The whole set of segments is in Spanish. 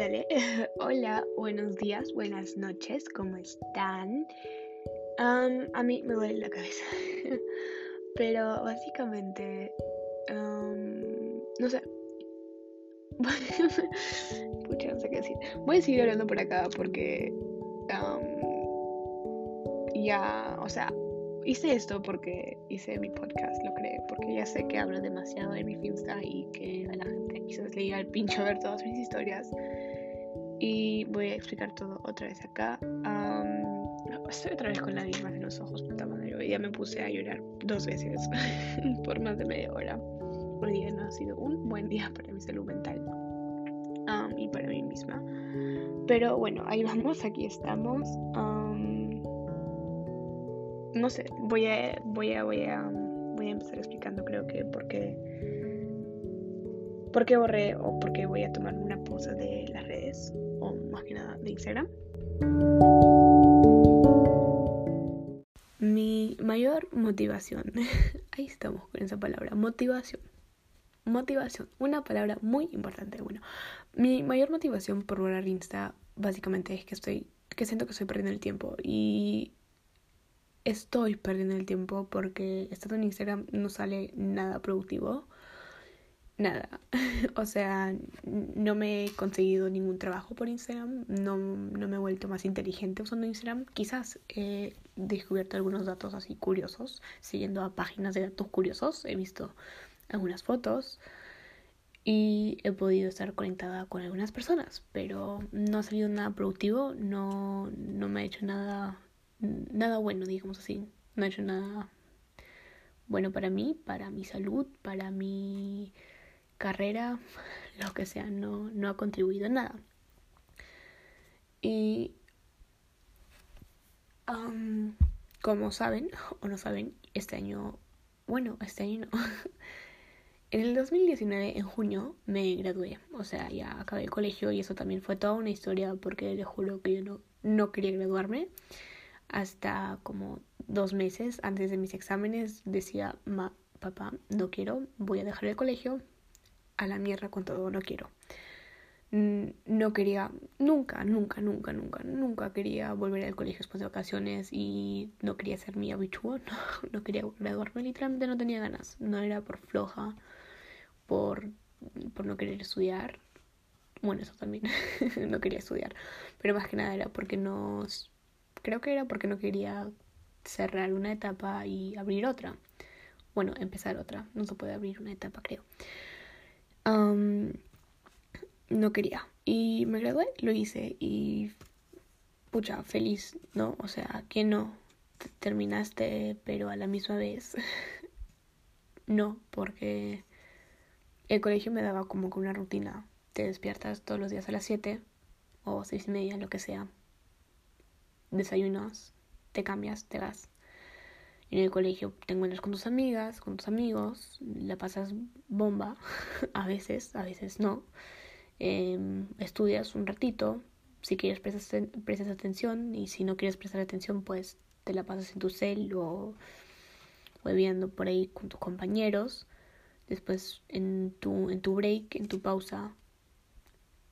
Dale. Hola, buenos días, buenas noches, ¿cómo están? a mí me duele la cabeza. Pero básicamente, no sé. Pucha, no decir. Voy a seguir hablando por acá porque ya, o sea, hice esto porque hice mi podcast, lo creé, porque ya sé que hablo demasiado de mi Finsta y que a la gente quizás le llega el pincho ver todas mis historias. Y voy a explicar todo otra vez acá. estoy otra vez con la misma en los ojos, puta madre. Hoy día me puse a llorar dos veces por más de media hora. Hoy día no ha sido un buen día para mi salud mental y para mí misma. Pero bueno, ahí vamos, aquí estamos no sé, voy a, voy a, voy a, voy a empezar explicando creo que por qué, por qué borré o por qué voy a tomar una pausa de las redes o más que nada de Instagram. Mi mayor motivación, ahí estamos con esa palabra, motivación. Motivación, una palabra muy importante. Bueno, mi mayor motivación por borrar Insta básicamente es que estoy, que siento que estoy perdiendo el tiempo y estoy perdiendo el tiempo porque estando en Instagram no sale nada productivo. Nada. o sea, no me he conseguido ningún trabajo por Instagram. No, no me he vuelto más inteligente usando Instagram. Quizás he descubierto algunos datos así curiosos. Siguiendo a páginas de datos curiosos. He visto algunas fotos. Y he podido estar conectada con algunas personas. Pero no ha salido nada productivo. No, no me ha hecho nada nada bueno, digamos así. No he hecho nada bueno para mí, para mi salud, para mi carrera, lo que sea, no, no ha contribuido en nada. Y como saben o no saben, este año, bueno, este año no. en el 2019, en junio, me gradué. O sea, ya acabé el colegio y eso también fue toda una historia porque les juro que yo no, no quería graduarme hasta como dos meses antes de mis exámenes decía, Ma, papá, no quiero, voy a dejar el colegio, a la mierda con todo, no quiero. No quería, nunca, nunca, nunca, nunca, nunca quería volver al colegio después de vacaciones y no quería ser mi habitual, no, no quería graduarme, literalmente no tenía ganas, no era por floja, por, por no querer estudiar, bueno, eso también, no quería estudiar, pero más que nada era porque no Creo que era porque no quería cerrar una etapa y abrir otra. Bueno, empezar otra. No se puede abrir una etapa, creo. No quería. Y me gradué, lo hice y pucha, feliz, ¿no? O sea, que no terminaste, pero a la misma vez no, porque el colegio me daba como que una rutina. Te despiertas todos los días a las 7 o seis y media, lo que sea desayunas, te cambias, te vas. En el colegio te encuentras con tus amigas, con tus amigos, la pasas bomba, a veces, a veces no. Em, estudias un ratito, si quieres prestas, prestas atención y si no quieres prestar atención pues te la pasas en tu cel o bebiendo por ahí con tus compañeros. Después en tu, en tu break, en tu pausa,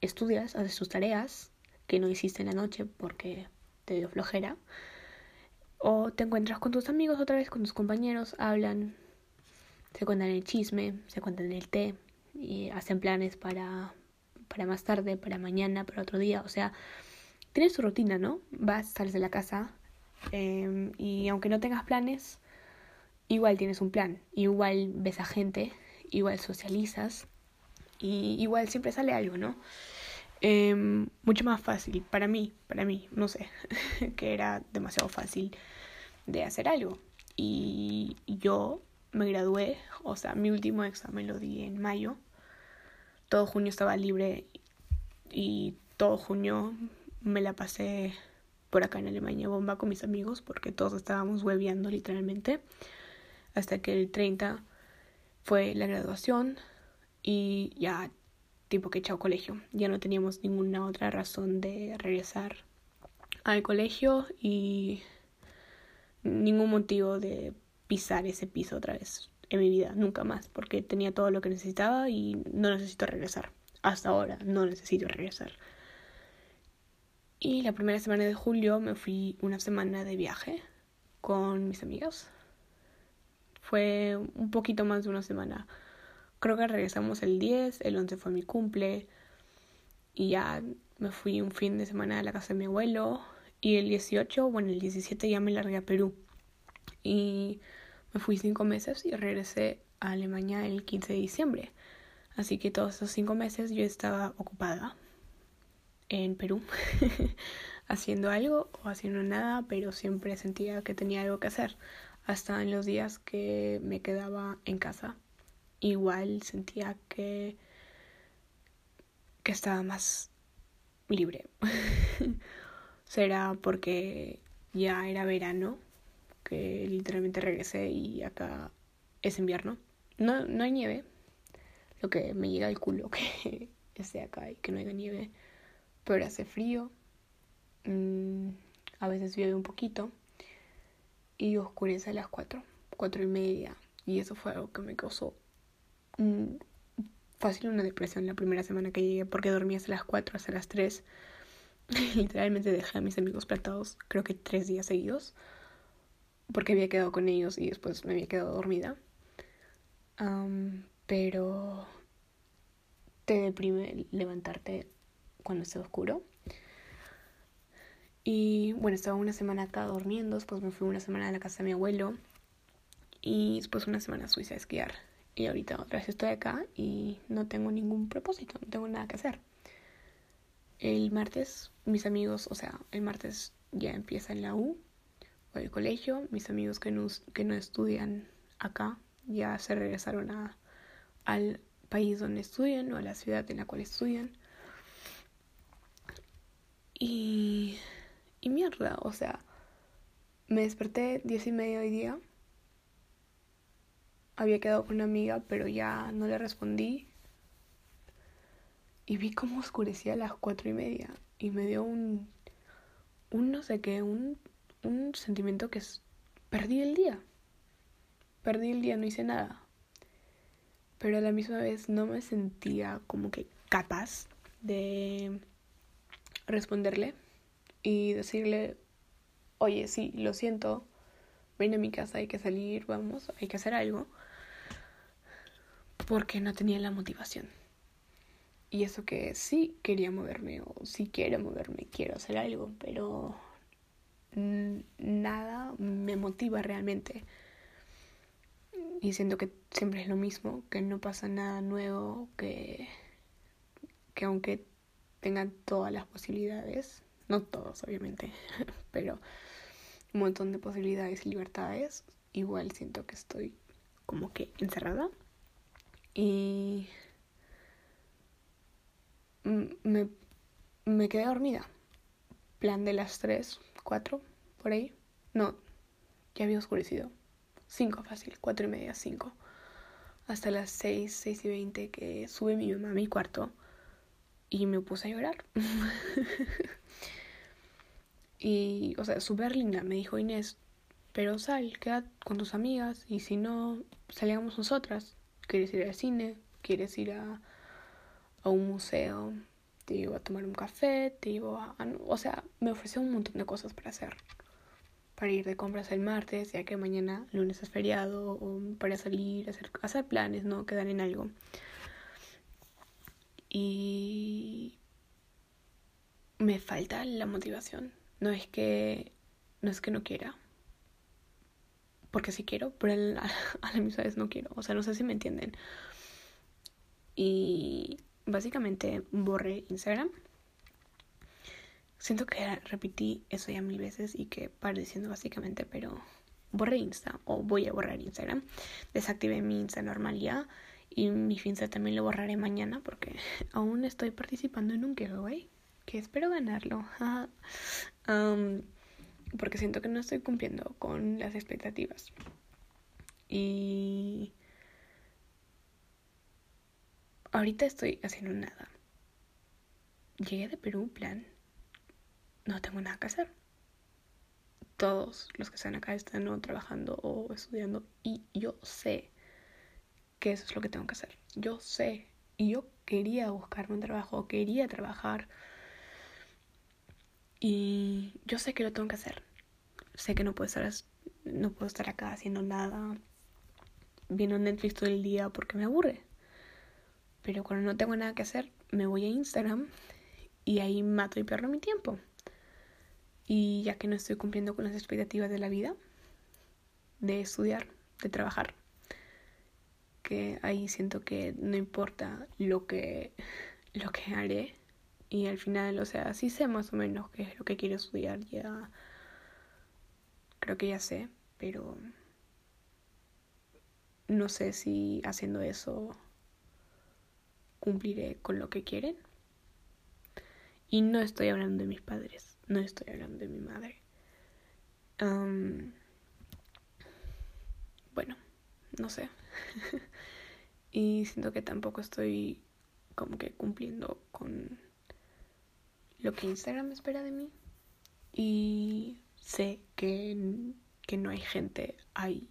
estudias, haces tus tareas que no hiciste en la noche porque te dio flojera. O te encuentras con tus amigos otra vez, con tus compañeros, hablan, se cuentan el chisme, se cuentan el té y hacen planes para, para más tarde, para mañana, para otro día. O sea, tienes tu rutina, ¿no? Vas, sales de la casa em, y aunque no tengas planes, igual tienes un plan, igual ves a gente, igual socializas y igual siempre sale algo, ¿no? Em, mucho más fácil para mí, para mí, no sé, que era demasiado fácil de hacer algo. Y yo me gradué, o sea, mi último examen lo di en mayo. Todo junio estaba libre y todo junio me la pasé por acá en Alemania bomba con mis amigos porque todos estábamos hueveando literalmente. Hasta que el 30 fue la graduación y ya tipo que chao colegio. Ya no teníamos ninguna otra razón de regresar al colegio y ningún motivo de pisar ese piso otra vez en mi vida, nunca más, porque tenía todo lo que necesitaba y no necesito regresar. Hasta ahora no necesito regresar. Y la primera semana de julio me fui una semana de viaje con mis amigas. Fue un poquito más de una semana. Creo que regresamos el 10, el 11 fue mi cumple. Y ya me fui un fin de semana a la casa de mi abuelo. Y el 18, bueno, el 17 ya me largué a Perú. Y me fui cinco meses y regresé a Alemania el 15 de diciembre. Así que todos esos cinco meses yo estaba ocupada en Perú, haciendo algo o haciendo nada, pero siempre sentía que tenía algo que hacer. Hasta en los días que me quedaba en casa, igual sentía que, que estaba más libre. Será porque ya era verano, que literalmente regresé y acá es invierno. No, no hay nieve, lo que me llega al culo que esté acá y que no haya nieve, pero hace frío, mm, a veces llueve un poquito. Y oscurece a las 4, 4 y media. Y eso fue algo que me causó fácil una depresión la primera semana que llegué porque dormí hasta las 4, hasta las 3. Literalmente dejé a mis amigos plantados creo que tres días seguidos porque había quedado con ellos y después me había quedado dormida pero te deprime levantarte cuando esté oscuro. Y bueno, estaba una semana acá durmiendo, después me fui una semana a la casa de mi abuelo y después una semana a Suiza a esquiar. Y ahorita otra vez estoy acá y no tengo ningún propósito, no tengo nada que hacer. El martes, mis amigos, o sea, el martes ya empieza en la U o el colegio. Mis amigos que no, que no estudian acá ya se regresaron a, al país donde estudian o a la ciudad en la cual estudian. Y, y mierda, o sea, me desperté diez y media hoy día. Había quedado con una amiga, pero ya no le respondí. Y vi cómo oscurecía a las cuatro y media. Y me dio un, un no sé qué, un, un sentimiento que es, perdí el día. Perdí el día, no hice nada. Pero a la misma vez no me sentía como que capaz de responderle y decirle, oye, sí, lo siento, ven a mi casa, hay que salir, vamos, hay que hacer algo. Porque no tenía la motivación. Y eso que sí quería moverme o sí quiero moverme, quiero hacer algo, pero nada me motiva realmente y siento que siempre es lo mismo, que no pasa nada nuevo, que, que aunque tengan todas las posibilidades, no todos obviamente, pero un montón de posibilidades y libertades, igual siento que estoy como que encerrada y me, me quedé dormida. Plan de las 3, 4, por ahí. No, ya había oscurecido. 5 fácil, cuatro y media, 5. Hasta las 6, 6 y 20 que sube mi mamá a mi cuarto y me puse a llorar. y, o sea, súper linda, me dijo Inés, pero sal, queda con tus amigas y si no, salgamos nosotras. ¿Quieres ir al cine? ¿Quieres ir a, a un museo? Te iba a tomar un café, te iba a... O sea, me ofreció un montón de cosas para hacer para ir de compras el martes, ya que mañana lunes es feriado, o para salir, hacer, hacer planes, ¿no? Quedar en algo. Y me falta la motivación. No es que no es que no quiera. Porque sí quiero, pero a la misma vez no quiero. O sea, no sé si me entienden. Y básicamente borré Instagram Siento que repetí eso ya mil veces y que paro diciendo básicamente, pero borré Insta o voy a borrar Instagram. Desactivé mi Insta normal ya y mi Finsta también lo borraré mañana porque aún estoy participando en un giveaway que espero ganarlo. porque siento que no estoy cumpliendo con las expectativas. Y ahorita estoy haciendo nada. Llegué de Perú, plan, no tengo nada que hacer. Todos los que están acá están trabajando o estudiando y yo sé que eso es lo que tengo que hacer. Yo sé y yo quería buscarme un trabajo, quería trabajar Y yo sé que lo tengo que hacer. Sé que no puedo estar, no puedo estar acá haciendo nada, viendo Netflix todo el día porque me aburre. Pero cuando no tengo nada que hacer, me voy a Instagram y ahí mato y perro mi tiempo. Y ya que no estoy cumpliendo con las expectativas de la vida, de estudiar, de trabajar, que ahí siento que no importa lo que, lo que haré. Y al final, o sea, sí sé más o menos qué es lo que quiero estudiar, ya creo que ya sé, pero no sé si haciendo eso cumpliré con lo que quieren. Y no estoy hablando de mis padres, no estoy hablando de mi madre. bueno, no sé. y siento que tampoco estoy como que cumpliendo con lo que Instagram espera de mí. Y sé que, que no hay gente ahí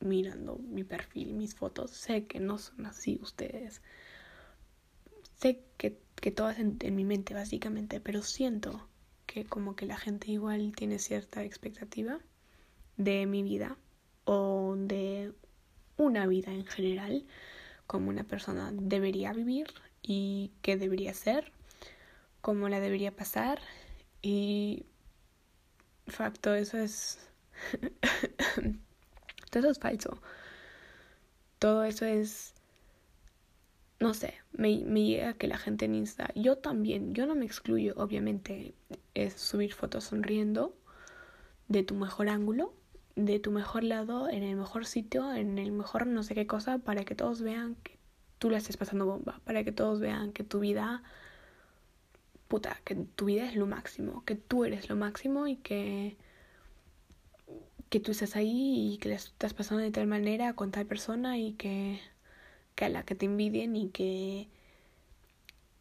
mirando mi perfil, mis fotos. Sé que no son así ustedes. Sé que, que todo es en, mi mente básicamente, pero siento que como que la gente igual tiene cierta expectativa de mi vida o de una vida en general, como una persona debería vivir y qué debería ser, cómo la debería pasar y facto eso es todo eso es falso. Todo eso es... No sé, me, me llega que la gente en Insta, yo también, yo no me excluyo, obviamente, es subir fotos sonriendo de tu mejor ángulo, de tu mejor lado, en el mejor sitio, en el mejor no sé qué cosa, para que todos vean que tú la estés pasando bomba, para que todos vean que tu vida, puta, que tu vida es lo máximo, que tú eres lo máximo y que que tú estás ahí y que le estás pasando de tal manera con tal persona y que, que a la que te envidien y que,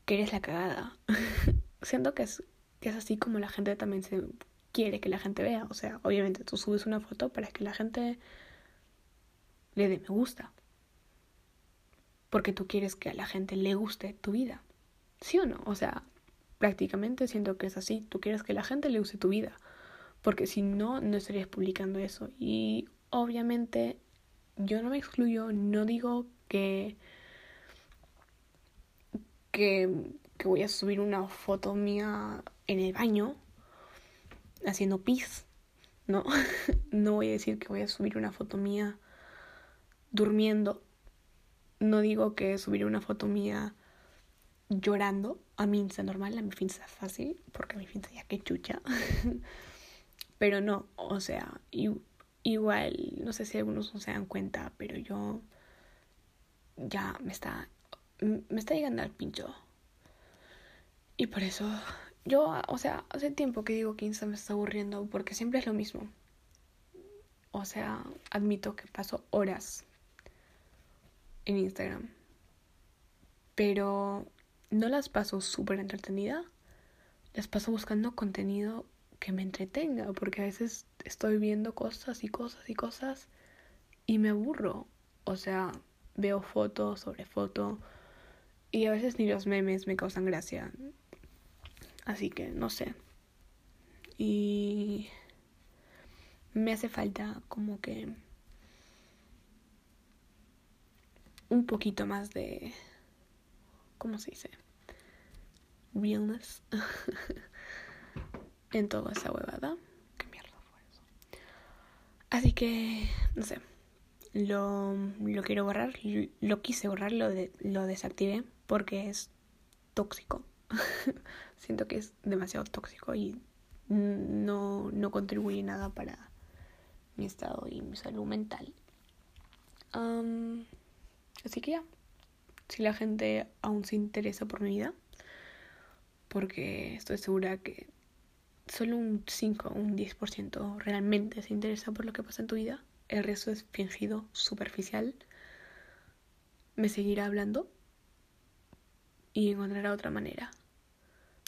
que eres la cagada. Siento que es, que es así como la gente también se quiere que la gente vea. O sea, obviamente tú subes una foto para que la gente le dé me gusta. Porque tú quieres que a la gente le guste tu vida. ¿Sí o no? O sea, prácticamente siento que es así. Tú quieres que la gente le guste tu vida porque si no, no estarías publicando eso. Y obviamente yo no me excluyo, no digo que, que, que voy a subir una foto mía en el baño haciendo pis. No, no voy a decir que voy a subir una foto mía durmiendo. No digo que subiré una foto mía llorando. A mí está normal, a mi finza fácil, porque mi finza ya que chucha. Pero no, o sea, igual, no sé si algunos no se dan cuenta, pero yo ya me está, me está llegando al pincho. Y por eso, yo, o sea, hace tiempo que digo que Insta me está aburriendo porque siempre es lo mismo. O sea, admito que paso horas en Instagram. Pero no las paso súper entretenida. Las paso buscando contenido que me entretenga, porque a veces estoy viendo cosas y cosas y cosas y me aburro. O sea, veo fotos sobre foto y a veces ni los memes me causan gracia. Así que no sé. Y me hace falta como que un poquito más de ¿cómo se dice? realness. en toda esa huevada. ¿Qué mierda fue eso? Así que, no sé. Lo, lo quiero borrar. Lo quise borrar, lo, de, lo desactivé porque es tóxico. Siento que es demasiado tóxico y no, no contribuye nada para mi estado y mi salud mental. así que ya. Si la gente aún se interesa por mi vida, porque estoy segura que solo un 5 o un 10% realmente se interesa por lo que pasa en tu vida. El resto es fingido, superficial. Me seguirá hablando y encontrará otra manera.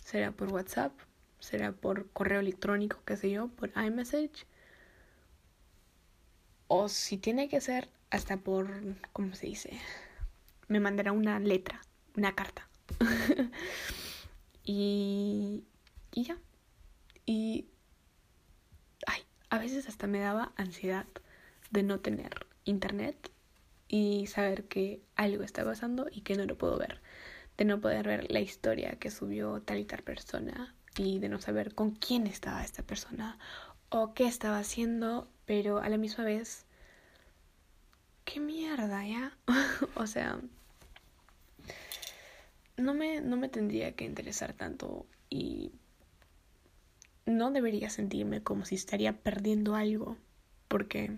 Será por WhatsApp, será por correo electrónico, qué sé yo, por iMessage. O si tiene que ser, hasta por, ¿cómo se dice? Me mandará una letra, una carta. y, y ya. Y ay, a veces hasta me daba ansiedad de no tener internet y saber que algo está pasando y que no lo puedo ver. De no poder ver la historia que subió tal y tal persona y de no saber con quién estaba esta persona o qué estaba haciendo, pero a la misma vez, qué mierda, ¿ya? o sea, no me, no me tendría que interesar tanto y no debería sentirme como si estaría perdiendo algo, porque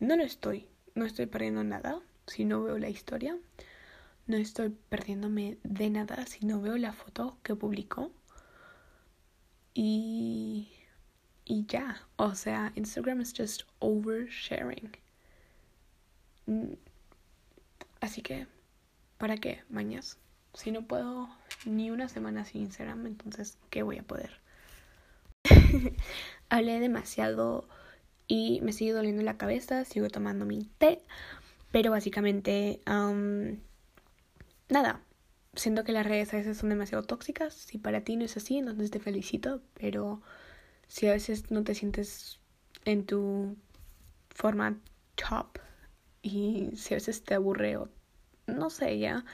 no lo estoy, no estoy perdiendo nada si no veo la historia, no estoy perdiéndome de nada si no veo la foto que publicó. Y, y ya, o sea, Instagram es just oversharing. Mm, así que, ¿para qué, mañas? Si no puedo ni una semana sin Instagram, entonces, ¿qué voy a poder? Hablé demasiado y me sigue doliendo la cabeza, sigo tomando mi té, pero básicamente, nada, siento que las redes a veces son demasiado tóxicas, si para ti no es así, entonces te felicito, pero si a veces no te sientes en tu forma top y si a veces te aburre o no sé ya,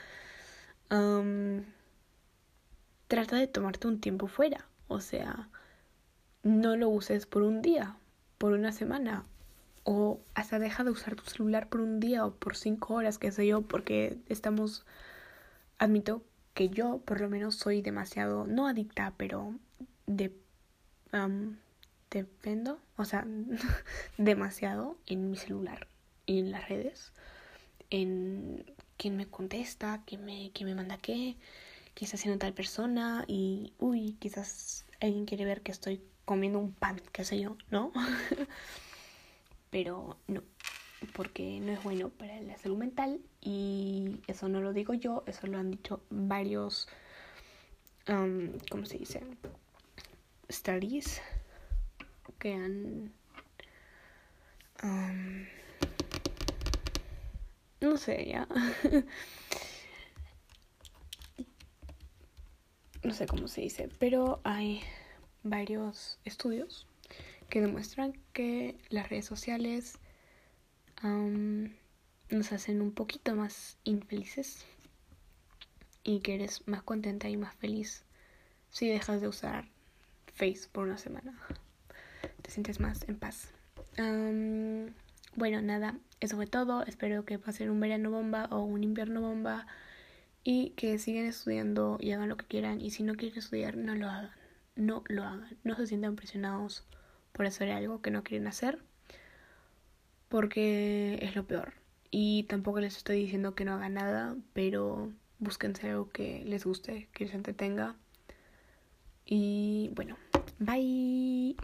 trata de tomarte un tiempo fuera. O sea, no lo uses por un día, por una semana. O hasta deja de usar tu celular por un día o por cinco horas, qué sé yo, porque estamos... Admito que yo por lo menos soy demasiado, no adicta, pero de... dependo, o sea, demasiado en mi celular y en las redes, en quién me contesta, quién me, quién me manda qué, qué está haciendo tal persona y, uy, quizás alguien quiere ver que estoy comiendo un pan, qué sé yo, ¿no? Pero no, porque no es bueno para la salud mental y eso no lo digo yo, eso lo han dicho varios, um, ¿cómo se dice? Studies que han... Um, no sé, ya. no sé cómo se dice, pero hay varios estudios que demuestran que las redes sociales nos hacen un poquito más infelices y que eres más contenta y más feliz si dejas de usar Face por una semana. Te sientes más en paz. Bueno, nada, eso fue todo. Espero que pasen un verano bomba o un invierno bomba y que sigan estudiando y hagan lo que quieran. Y si no quieren estudiar, no lo hagan. No lo hagan. No se sientan presionados por hacer algo que no quieren hacer porque es lo peor. Y tampoco les estoy diciendo que no hagan nada, pero búsquense algo que les guste, que les entretenga. Y bueno, bye.